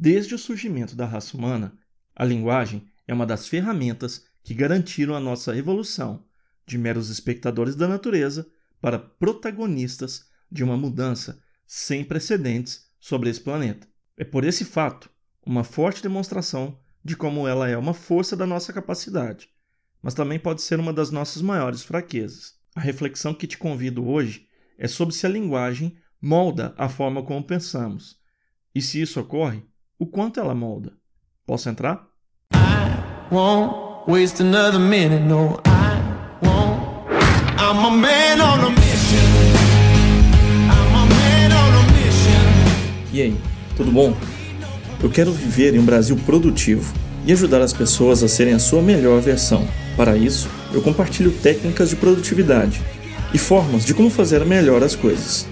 Desde o surgimento da raça humana, a linguagem é uma das ferramentas que garantiram a nossa evolução de meros espectadores da natureza para protagonistas de uma mudança sem precedentes sobre esse planeta. É por esse fato uma forte demonstração de como ela é uma força da nossa capacidade, mas também pode ser uma das nossas maiores fraquezas. A reflexão que te convido hoje é sobre se a linguagem molda a forma como pensamos e, se isso ocorre, o quanto ela molda. Posso entrar? I won't waste another minute, no, I won't. I'm a man on a mission. I'm a man on a mission. E aí, tudo bom? Eu quero viver em um Brasil produtivo e ajudar as pessoas a serem a sua melhor versão. Para isso, eu compartilho técnicas de produtividade e formas de como fazer melhor as coisas.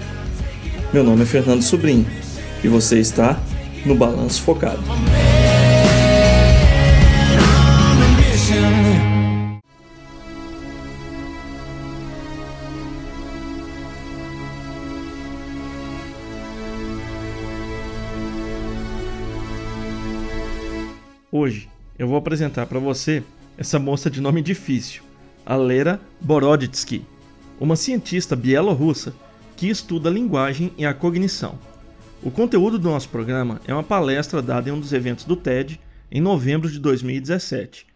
Meu nome é Fernando Sobrinho e você está no Balanço Focado. Hoje eu vou apresentar para você essa moça de nome difícil, a Lera Boroditsky, uma cientista bielorrussa que estuda a linguagem e a cognição. O conteúdo do nosso programa é uma palestra dada em um dos eventos do TED em novembro de 2017.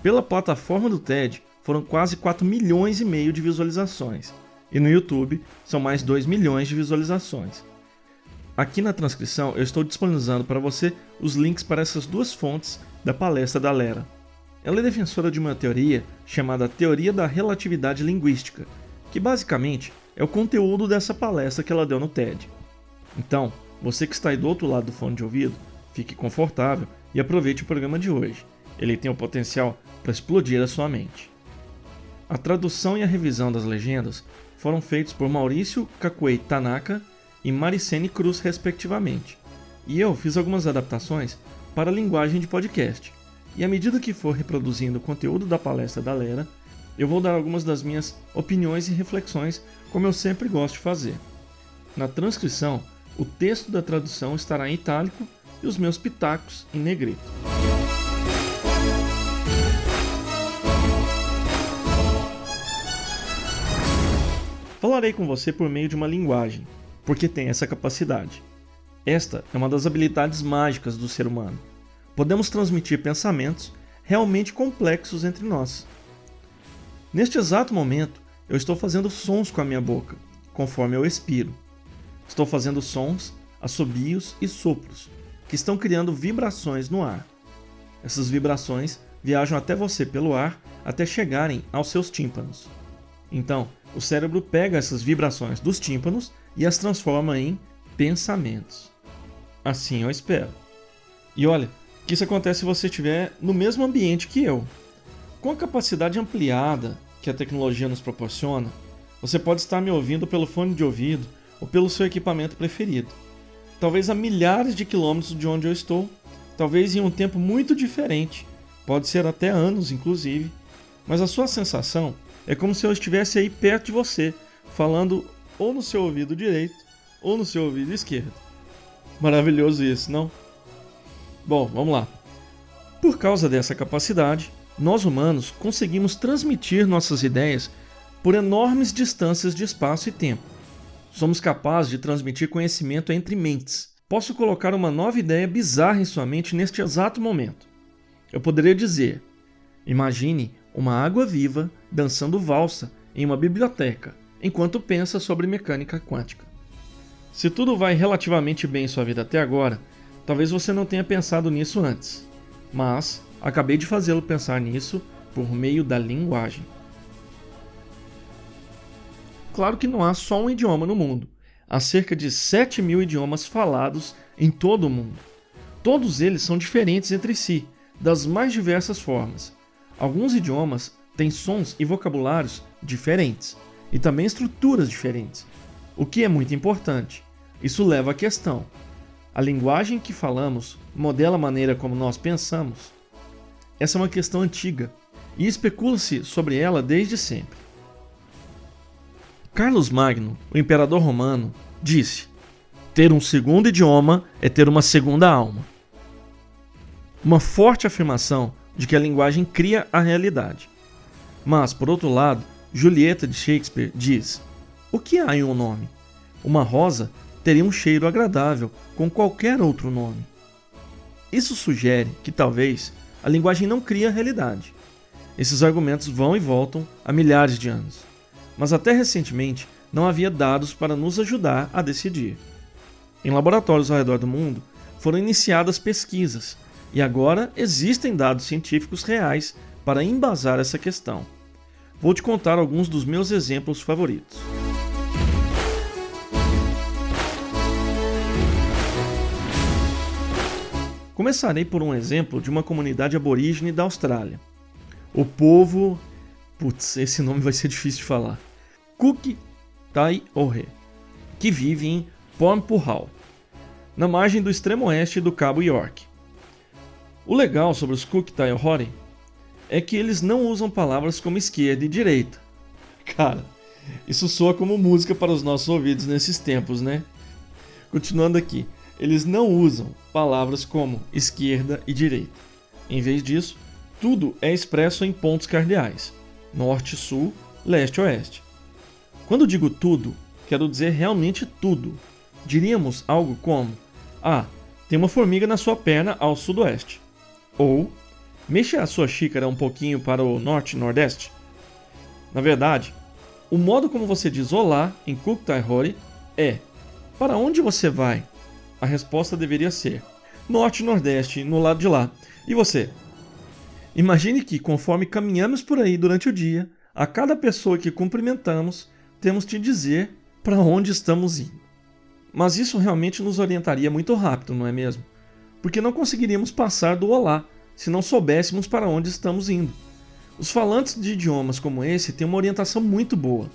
Pela plataforma do TED foram quase 4 milhões e meio de visualizações, e no YouTube são mais 2 milhões de visualizações. Aqui na transcrição eu estou disponibilizando para você os links para essas duas fontes da palestra da Lera. Ela é defensora de uma teoria chamada Teoria da Relatividade Linguística, que basicamente é o conteúdo dessa palestra que ela deu no TED. Então, você que está aí do outro lado do fone de ouvido, fique confortável e aproveite o programa de hoje. Ele tem o potencial para explodir a sua mente. A tradução e a revisão das legendas foram feitos por Maurício Kakuei Tanaka e Maricene Cruz, respectivamente. E eu fiz algumas adaptações para a linguagem de podcast. E à medida que for reproduzindo o conteúdo da palestra da Lera, eu vou dar algumas das minhas opiniões e reflexões, como eu sempre gosto de fazer. Na transcrição, o texto da tradução estará em itálico e os meus pitacos em negrito. Falarei com você por meio de uma linguagem, porque tem essa capacidade. Esta é uma das habilidades mágicas do ser humano. Podemos transmitir pensamentos realmente complexos entre nós. Neste exato momento, eu estou fazendo sons com a minha boca, conforme eu expiro. Estou fazendo sons, assobios e sopros, que estão criando vibrações no ar. Essas vibrações viajam até você pelo ar até chegarem aos seus tímpanos. Então, o cérebro pega essas vibrações dos tímpanos e as transforma em pensamentos. Assim eu espero. E olha, que isso acontece se você estiver no mesmo ambiente que eu. Com a capacidade ampliada que a tecnologia nos proporciona, você pode estar me ouvindo pelo fone de ouvido ou pelo seu equipamento preferido. Talvez a milhares de quilômetros de onde eu estou, talvez em um tempo muito diferente, pode ser até anos inclusive, mas a sua sensação é como se eu estivesse aí perto de você, falando ou no seu ouvido direito ou no seu ouvido esquerdo. Maravilhoso isso, não? Bom, vamos lá. Por causa dessa capacidade, nós humanos conseguimos transmitir nossas ideias por enormes distâncias de espaço e tempo. Somos capazes de transmitir conhecimento entre mentes. Posso colocar uma nova ideia bizarra em sua mente neste exato momento. Eu poderia dizer: imagine uma água viva dançando valsa em uma biblioteca enquanto pensa sobre mecânica quântica. Se tudo vai relativamente bem em sua vida até agora, talvez você não tenha pensado nisso antes, mas acabei de fazê-lo pensar nisso por meio da linguagem. Claro que não há só um idioma no mundo. Há cerca de 7 mil idiomas falados em todo o mundo. Todos eles são diferentes entre si, das mais diversas formas. Alguns idiomas têm sons e vocabulários diferentes e também estruturas diferentes, o que é muito importante. Isso leva à questão: a linguagem que falamos modela a maneira como nós pensamos? Essa é uma questão antiga e especula-se sobre ela desde sempre. Carlos Magno, o imperador romano, disse: Ter um segundo idioma é ter uma segunda alma. uma forte afirmação de que a linguagem cria a realidade. Mas, por outro lado, Julieta de Shakespeare diz: O que há em um nome? Uma rosa teria um cheiro agradável com qualquer outro nome. Isso sugere que talvez a linguagem não cria a realidade. Esses argumentos vão e voltam há milhares de anos, mas até recentemente não havia dados para nos ajudar a decidir. Em laboratórios ao redor do mundo foram iniciadas pesquisas e agora existem dados científicos reais para embasar essa questão. Vou te contar alguns dos meus exemplos favoritos. Começarei por um exemplo de uma comunidade aborígene da Austrália. O povo. Putz, esse nome vai ser difícil de falar. Cook Tai Ore, que vive em Pormpurhal, na margem do extremo oeste do Cabo York. O legal sobre os Cook Tai Ore é que eles não usam palavras como esquerda e direita. Cara, isso soa como música para os nossos ouvidos nesses tempos, né? Continuando aqui eles não usam palavras como esquerda e direita. Em vez disso, tudo é expresso em pontos cardeais: norte, sul, leste, oeste. Quando digo tudo, quero dizer realmente tudo. Diríamos algo como: Ah, tem uma formiga na sua perna ao sudoeste. Ou mexa a sua xícara um pouquinho para o norte nordeste. Na verdade, o modo como você diz olá em Kuktaihori é: Para onde você vai? a resposta deveria ser norte nordeste, no lado de lá. E você? Imagine que, conforme caminhamos por aí durante o dia, a cada pessoa que cumprimentamos, temos que dizer para onde estamos indo. Mas isso realmente nos orientaria muito rápido, não é mesmo? Porque não conseguiríamos passar do olá se não soubéssemos para onde estamos indo. Os falantes de idiomas como esse têm uma orientação muito boa,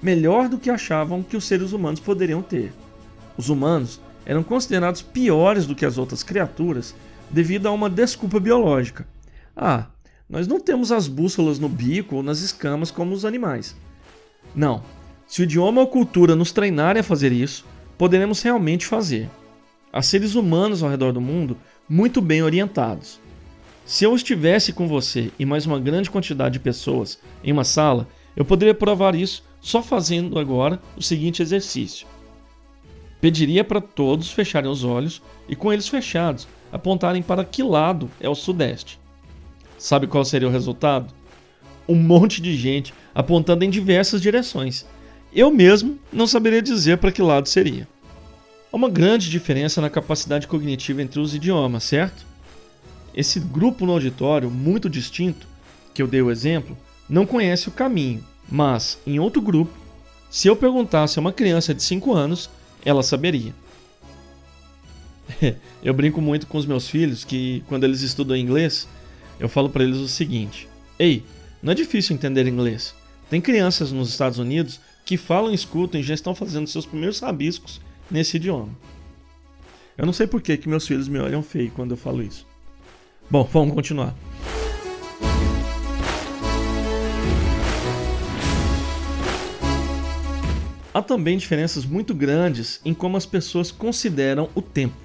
melhor do que achavam que os seres humanos poderiam ter. Os humanos eram considerados piores do que as outras criaturas devido a uma desculpa biológica. Ah, nós não temos as bússolas no bico ou nas escamas como os animais. Não, se o idioma ou cultura nos treinarem a fazer isso, poderemos realmente fazer. Há seres humanos ao redor do mundo muito bem orientados. Se eu estivesse com você e mais uma grande quantidade de pessoas em uma sala, eu poderia provar isso só fazendo agora o seguinte exercício. Pediria para todos fecharem os olhos e, com eles fechados, apontarem para que lado é o sudeste. Sabe qual seria o resultado? Um monte de gente apontando em diversas direções. Eu mesmo não saberia dizer para que lado seria. Há uma grande diferença na capacidade cognitiva entre os idiomas, certo? Esse grupo no auditório, muito distinto, que eu dei o exemplo, não conhece o caminho, mas, em outro grupo, se eu perguntasse a uma criança de 5 anos ela saberia. eu brinco muito com os meus filhos que quando eles estudam inglês, eu falo para eles o seguinte: "Ei, não é difícil entender inglês. Tem crianças nos Estados Unidos que falam, escutam e já estão fazendo seus primeiros rabiscos nesse idioma." Eu não sei por que, que meus filhos me olham feio quando eu falo isso. Bom, vamos continuar. Há também diferenças muito grandes em como as pessoas consideram o tempo.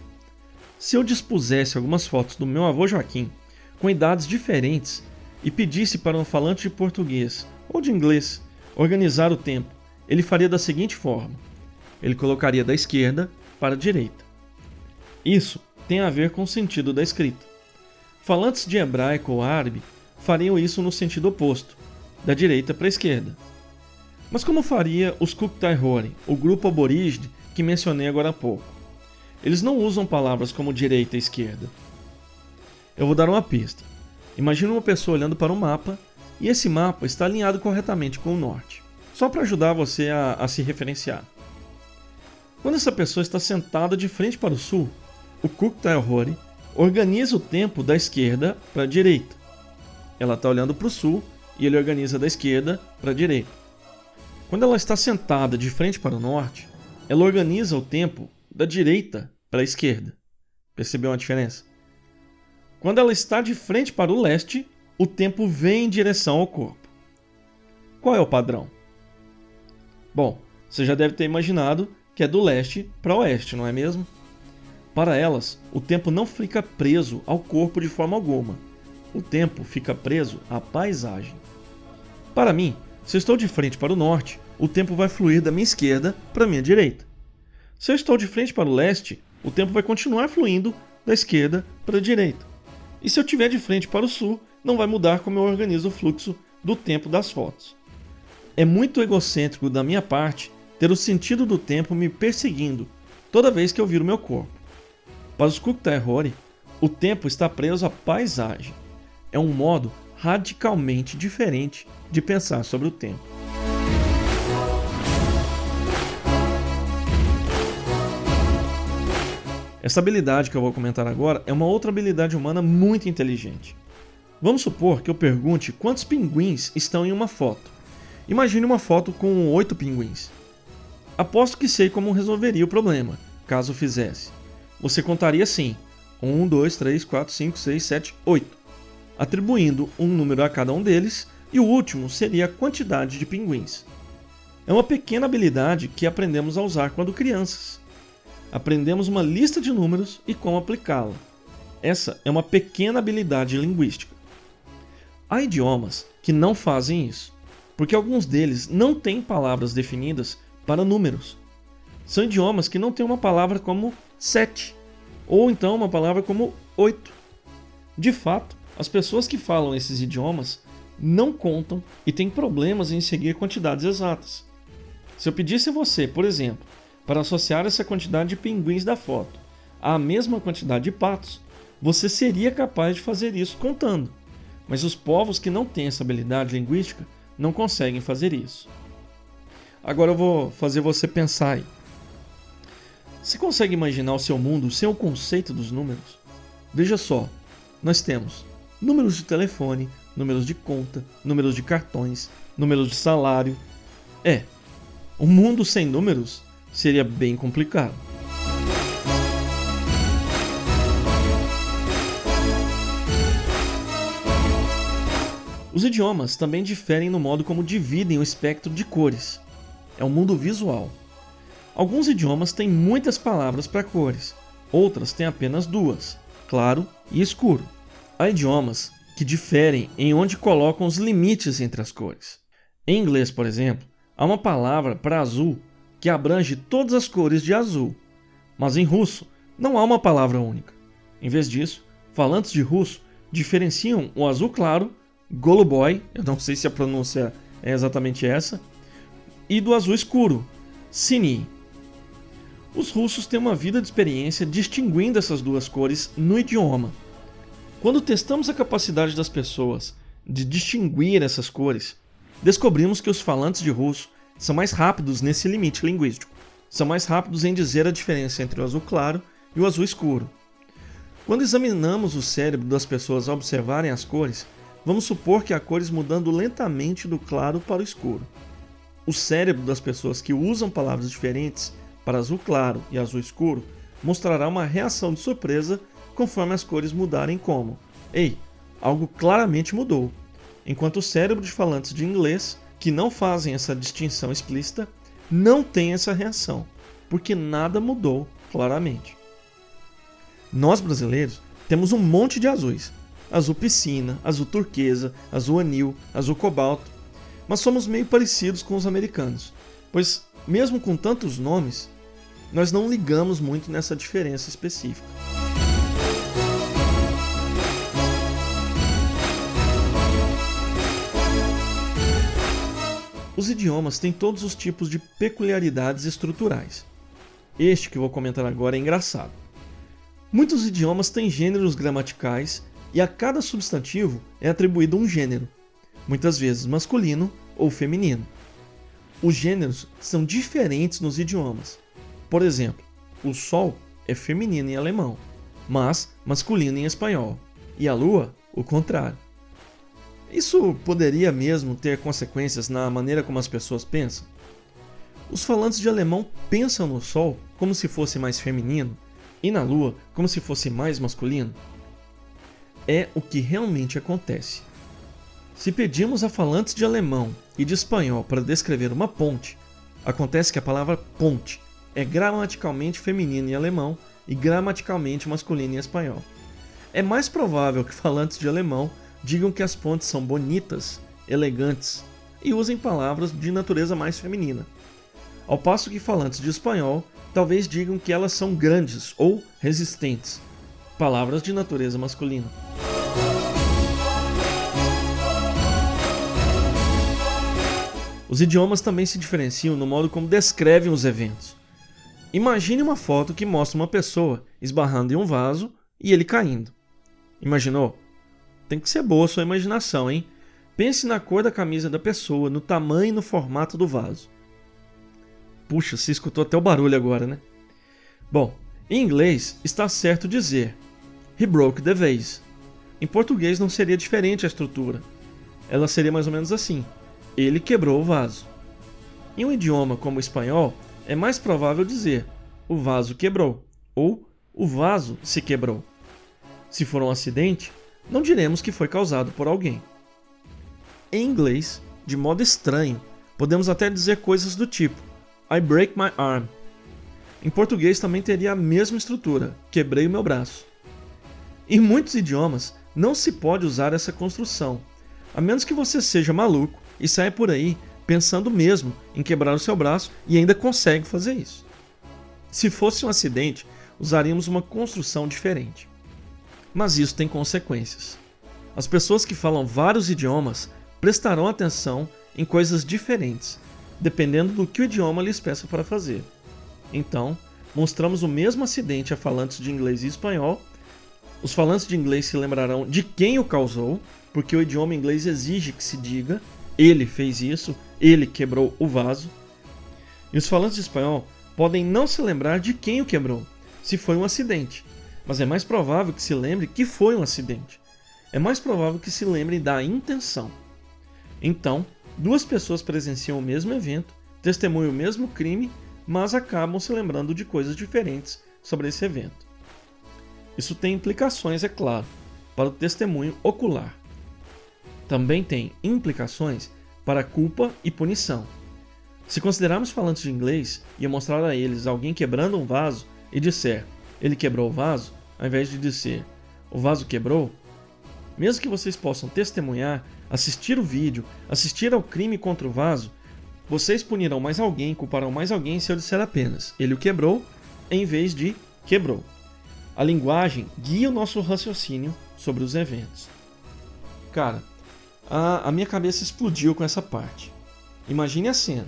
Se eu dispusesse algumas fotos do meu avô Joaquim, com idades diferentes, e pedisse para um falante de português ou de inglês organizar o tempo, ele faria da seguinte forma: ele colocaria da esquerda para a direita. Isso tem a ver com o sentido da escrita. Falantes de hebraico ou árabe fariam isso no sentido oposto, da direita para a esquerda. Mas como faria os Kuktaihore, o grupo aborígene que mencionei agora há pouco? Eles não usam palavras como direita e esquerda. Eu vou dar uma pista. Imagine uma pessoa olhando para um mapa e esse mapa está alinhado corretamente com o norte, só para ajudar você a, a se referenciar. Quando essa pessoa está sentada de frente para o sul, o Kuktaihore organiza o tempo da esquerda para a direita. Ela está olhando para o sul e ele organiza da esquerda para a direita. Quando ela está sentada de frente para o norte, ela organiza o tempo da direita para a esquerda. Percebeu a diferença? Quando ela está de frente para o leste, o tempo vem em direção ao corpo. Qual é o padrão? Bom, você já deve ter imaginado que é do leste para oeste, não é mesmo? Para elas, o tempo não fica preso ao corpo de forma alguma. O tempo fica preso à paisagem. Para mim, se eu estou de frente para o norte, o tempo vai fluir da minha esquerda para a minha direita. Se eu estou de frente para o leste, o tempo vai continuar fluindo da esquerda para a direita. E se eu estiver de frente para o sul, não vai mudar como eu organizo o fluxo do tempo das fotos. É muito egocêntrico da minha parte ter o sentido do tempo me perseguindo toda vez que eu viro meu corpo. Para os Kuktaehori, o tempo está preso à paisagem. É um modo radicalmente diferente de pensar sobre o tempo. Essa habilidade que eu vou comentar agora é uma outra habilidade humana muito inteligente. Vamos supor que eu pergunte quantos pinguins estão em uma foto. Imagine uma foto com oito pinguins. Aposto que sei como resolveria o problema, caso fizesse. Você contaria assim: 1, 2, 3, 4, 5, 6, 7, 8, atribuindo um número a cada um deles, e o último seria a quantidade de pinguins. É uma pequena habilidade que aprendemos a usar quando crianças aprendemos uma lista de números e como aplicá-la. Essa é uma pequena habilidade linguística. Há idiomas que não fazem isso, porque alguns deles não têm palavras definidas para números. São idiomas que não têm uma palavra como sete, ou então uma palavra como oito. De fato, as pessoas que falam esses idiomas não contam e têm problemas em seguir quantidades exatas. Se eu pedisse a você, por exemplo, para associar essa quantidade de pinguins da foto à mesma quantidade de patos, você seria capaz de fazer isso contando. Mas os povos que não têm essa habilidade linguística não conseguem fazer isso. Agora eu vou fazer você pensar aí. Você consegue imaginar o seu mundo sem o conceito dos números? Veja só, nós temos números de telefone, números de conta, números de cartões, números de salário. É, um mundo sem números seria bem complicado. Os idiomas também diferem no modo como dividem o espectro de cores. É um mundo visual. Alguns idiomas têm muitas palavras para cores, outras têm apenas duas, claro e escuro. Há idiomas que diferem em onde colocam os limites entre as cores. Em inglês, por exemplo, há uma palavra para azul que abrange todas as cores de azul. Mas em russo não há uma palavra única. Em vez disso, falantes de russo diferenciam o azul claro, goluboy, eu não sei se a pronúncia é exatamente essa, e do azul escuro, sini. Os russos têm uma vida de experiência distinguindo essas duas cores no idioma. Quando testamos a capacidade das pessoas de distinguir essas cores, descobrimos que os falantes de russo são mais rápidos nesse limite linguístico. São mais rápidos em dizer a diferença entre o azul claro e o azul escuro. Quando examinamos o cérebro das pessoas ao observarem as cores, vamos supor que há cores mudando lentamente do claro para o escuro. O cérebro das pessoas que usam palavras diferentes para azul claro e azul escuro mostrará uma reação de surpresa conforme as cores mudarem como: Ei, algo claramente mudou. Enquanto o cérebro de falantes de inglês que não fazem essa distinção explícita não têm essa reação, porque nada mudou claramente. Nós brasileiros temos um monte de azuis: azul piscina, azul turquesa, azul anil, azul cobalto, mas somos meio parecidos com os americanos, pois, mesmo com tantos nomes, nós não ligamos muito nessa diferença específica. Os idiomas têm todos os tipos de peculiaridades estruturais. Este que vou comentar agora é engraçado. Muitos idiomas têm gêneros gramaticais e a cada substantivo é atribuído um gênero, muitas vezes masculino ou feminino. Os gêneros são diferentes nos idiomas. Por exemplo, o sol é feminino em alemão, mas masculino em espanhol, e a lua, o contrário. Isso poderia mesmo ter consequências na maneira como as pessoas pensam? Os falantes de alemão pensam no Sol como se fosse mais feminino e na Lua como se fosse mais masculino? É o que realmente acontece. Se pedimos a falantes de alemão e de espanhol para descrever uma ponte, acontece que a palavra ponte é gramaticalmente feminina em alemão e gramaticalmente masculina em espanhol. É mais provável que falantes de alemão digam que as pontes são bonitas, elegantes e usem palavras de natureza mais feminina. Ao passo que falantes de espanhol talvez digam que elas são grandes ou resistentes, palavras de natureza masculina. Os idiomas também se diferenciam no modo como descrevem os eventos. Imagine uma foto que mostra uma pessoa esbarrando em um vaso e ele caindo. Imaginou? Tem que ser boa sua imaginação, hein? Pense na cor da camisa da pessoa, no tamanho e no formato do vaso. Puxa, você escutou até o barulho agora, né? Bom, em inglês está certo dizer He broke the vase. Em português não seria diferente a estrutura. Ela seria mais ou menos assim: Ele quebrou o vaso. Em um idioma como o espanhol, é mais provável dizer o vaso quebrou ou o vaso se quebrou. Se for um acidente, não diremos que foi causado por alguém. Em inglês, de modo estranho, podemos até dizer coisas do tipo I break my arm. Em português também teria a mesma estrutura, quebrei o meu braço. Em muitos idiomas, não se pode usar essa construção, a menos que você seja maluco e saia por aí pensando mesmo em quebrar o seu braço e ainda consegue fazer isso. Se fosse um acidente, usaríamos uma construção diferente. Mas isso tem consequências. As pessoas que falam vários idiomas prestarão atenção em coisas diferentes, dependendo do que o idioma lhes peça para fazer. Então, mostramos o mesmo acidente a falantes de inglês e espanhol. Os falantes de inglês se lembrarão de quem o causou, porque o idioma inglês exige que se diga ele fez isso, ele quebrou o vaso. E os falantes de espanhol podem não se lembrar de quem o quebrou, se foi um acidente, mas é mais provável que se lembre que foi um acidente. É mais provável que se lembre da intenção. Então, duas pessoas presenciam o mesmo evento, testemunham o mesmo crime, mas acabam se lembrando de coisas diferentes sobre esse evento. Isso tem implicações, é claro, para o testemunho ocular também tem implicações para culpa e punição. Se considerarmos falantes de inglês e mostrar a eles alguém quebrando um vaso e disser ele quebrou o vaso, ao invés de dizer o vaso quebrou, mesmo que vocês possam testemunhar, assistir o vídeo, assistir ao crime contra o vaso, vocês punirão mais alguém, culparão mais alguém se eu disser apenas ele o quebrou, em vez de quebrou. A linguagem guia o nosso raciocínio sobre os eventos. Cara, a, a minha cabeça explodiu com essa parte. Imagine a cena: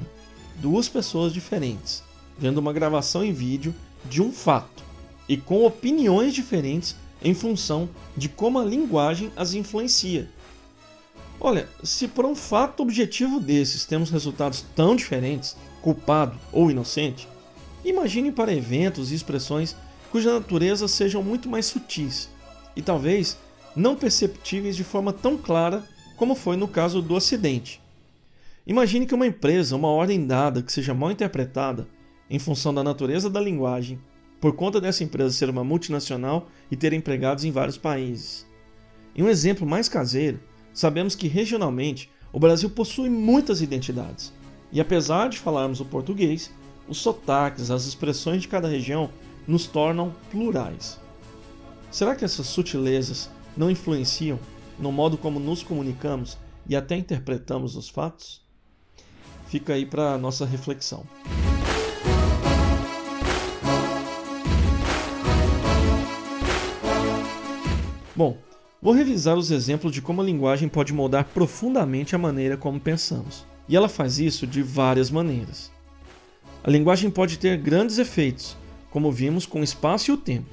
duas pessoas diferentes vendo uma gravação em vídeo de um fato e com opiniões diferentes em função de como a linguagem as influencia. Olha, se por um fato objetivo desses temos resultados tão diferentes, culpado ou inocente, imagine para eventos e expressões cuja natureza sejam muito mais sutis e talvez não perceptíveis de forma tão clara como foi no caso do acidente. Imagine que uma empresa, uma ordem dada que seja mal interpretada em função da natureza da linguagem, por conta dessa empresa ser uma multinacional e ter empregados em vários países. Em um exemplo mais caseiro, sabemos que regionalmente o Brasil possui muitas identidades, e apesar de falarmos o português, os sotaques, as expressões de cada região nos tornam plurais. Será que essas sutilezas não influenciam no modo como nos comunicamos e até interpretamos os fatos? Fica aí para nossa reflexão. Bom, vou revisar os exemplos de como a linguagem pode moldar profundamente a maneira como pensamos. E ela faz isso de várias maneiras. A linguagem pode ter grandes efeitos, como vimos com o espaço e o tempo,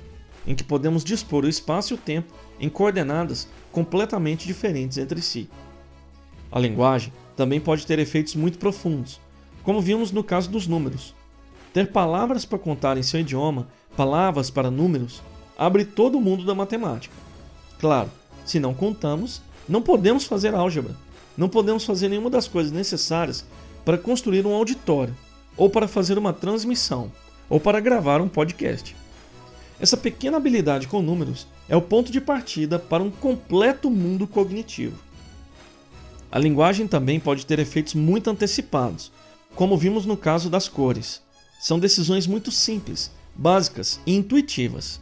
em que podemos dispor o espaço e o tempo em coordenadas completamente diferentes entre si. A linguagem também pode ter efeitos muito profundos, como vimos no caso dos números. Ter palavras para contar em seu idioma, palavras para números, abre todo o mundo da matemática. Claro, se não contamos, não podemos fazer álgebra, não podemos fazer nenhuma das coisas necessárias para construir um auditório, ou para fazer uma transmissão, ou para gravar um podcast. Essa pequena habilidade com números é o ponto de partida para um completo mundo cognitivo. A linguagem também pode ter efeitos muito antecipados, como vimos no caso das cores. São decisões muito simples, básicas e intuitivas.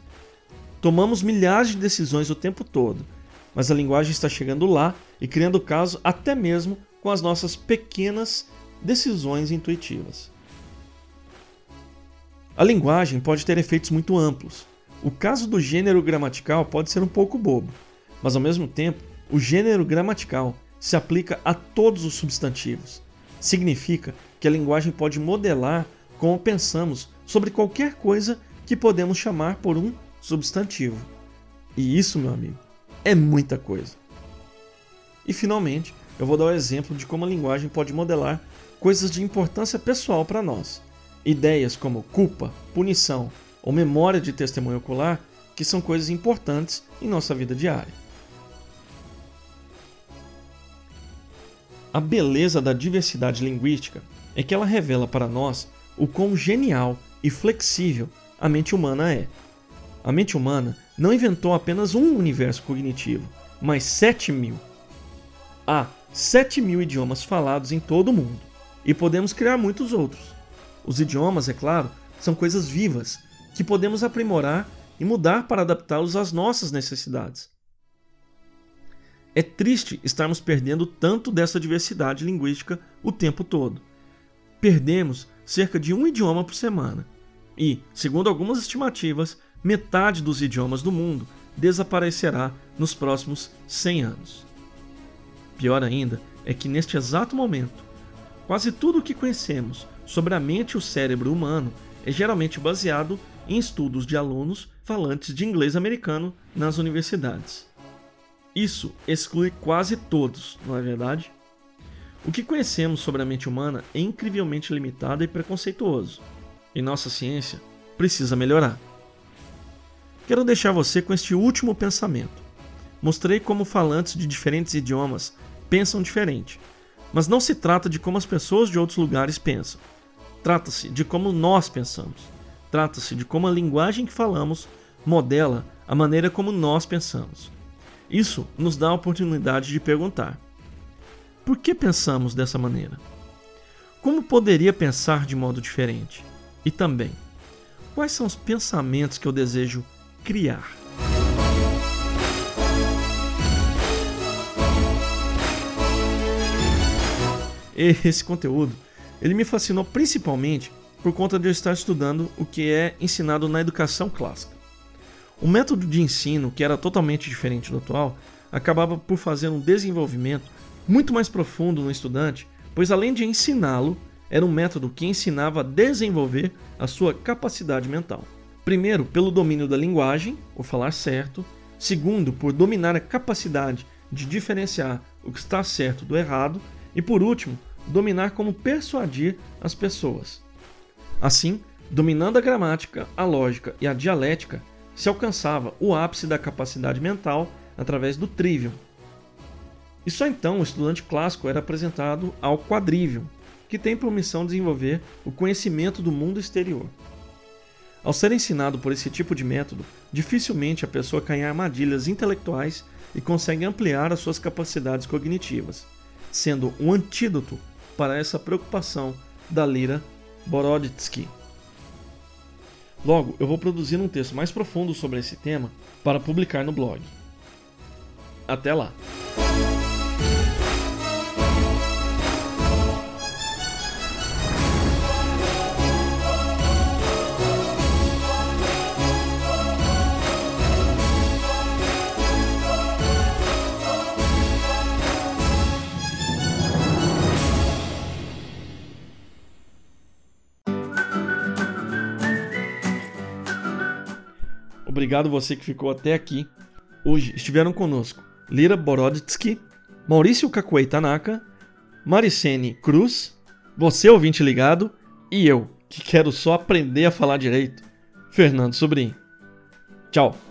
Tomamos milhares de decisões o tempo todo, mas a linguagem está chegando lá e criando caso até mesmo com as nossas pequenas decisões intuitivas. A linguagem pode ter efeitos muito amplos. O caso do gênero gramatical pode ser um pouco bobo, mas ao mesmo tempo, o gênero gramatical se aplica a todos os substantivos. Significa que a linguagem pode modelar como pensamos sobre qualquer coisa que podemos chamar por um substantivo. E isso, meu amigo, é muita coisa. E finalmente, eu vou dar o exemplo de como a linguagem pode modelar coisas de importância pessoal para nós. Ideias como culpa, punição ou memória de testemunho ocular, que são coisas importantes em nossa vida diária. A beleza da diversidade linguística é que ela revela para nós o quão genial e flexível a mente humana é. A mente humana não inventou apenas um universo cognitivo, mas 7 mil. Há 7 mil idiomas falados em todo o mundo, e podemos criar muitos outros. Os idiomas, é claro, são coisas vivas que podemos aprimorar e mudar para adaptá-los às nossas necessidades. É triste estarmos perdendo tanto dessa diversidade linguística o tempo todo. Perdemos cerca de um idioma por semana e, segundo algumas estimativas, metade dos idiomas do mundo desaparecerá nos próximos 100 anos. Pior ainda é que neste exato momento, quase tudo o que conhecemos sobre a mente e o cérebro humano é geralmente baseado em estudos de alunos falantes de inglês americano nas universidades. Isso exclui quase todos, não é verdade? O que conhecemos sobre a mente humana é incrivelmente limitado e preconceituoso, e nossa ciência precisa melhorar. Quero deixar você com este último pensamento. Mostrei como falantes de diferentes idiomas pensam diferente, mas não se trata de como as pessoas de outros lugares pensam. Trata-se de como nós pensamos. Trata-se de como a linguagem que falamos modela a maneira como nós pensamos. Isso nos dá a oportunidade de perguntar: por que pensamos dessa maneira? Como poderia pensar de modo diferente? E também, quais são os pensamentos que eu desejo criar. Esse conteúdo ele me fascinou principalmente por conta de eu estar estudando o que é ensinado na educação clássica. O método de ensino, que era totalmente diferente do atual, acabava por fazer um desenvolvimento muito mais profundo no estudante, pois além de ensiná-lo, era um método que ensinava a desenvolver a sua capacidade mental. Primeiro, pelo domínio da linguagem, o falar certo. Segundo, por dominar a capacidade de diferenciar o que está certo do errado. E por último, dominar como persuadir as pessoas. Assim, dominando a gramática, a lógica e a dialética, se alcançava o ápice da capacidade mental através do trivium. E só então o estudante clássico era apresentado ao quadrivium, que tem por missão desenvolver o conhecimento do mundo exterior. Ao ser ensinado por esse tipo de método, dificilmente a pessoa cai em armadilhas intelectuais e consegue ampliar as suas capacidades cognitivas, sendo um antídoto para essa preocupação da Lira Boroditsky. Logo, eu vou produzir um texto mais profundo sobre esse tema para publicar no blog. Até lá! Obrigado você que ficou até aqui. Hoje estiveram conosco Lira Boroditsky, Maurício Kakuei Tanaka, Maricene Cruz, você ouvinte ligado e eu, que quero só aprender a falar direito, Fernando Sobrinho. Tchau.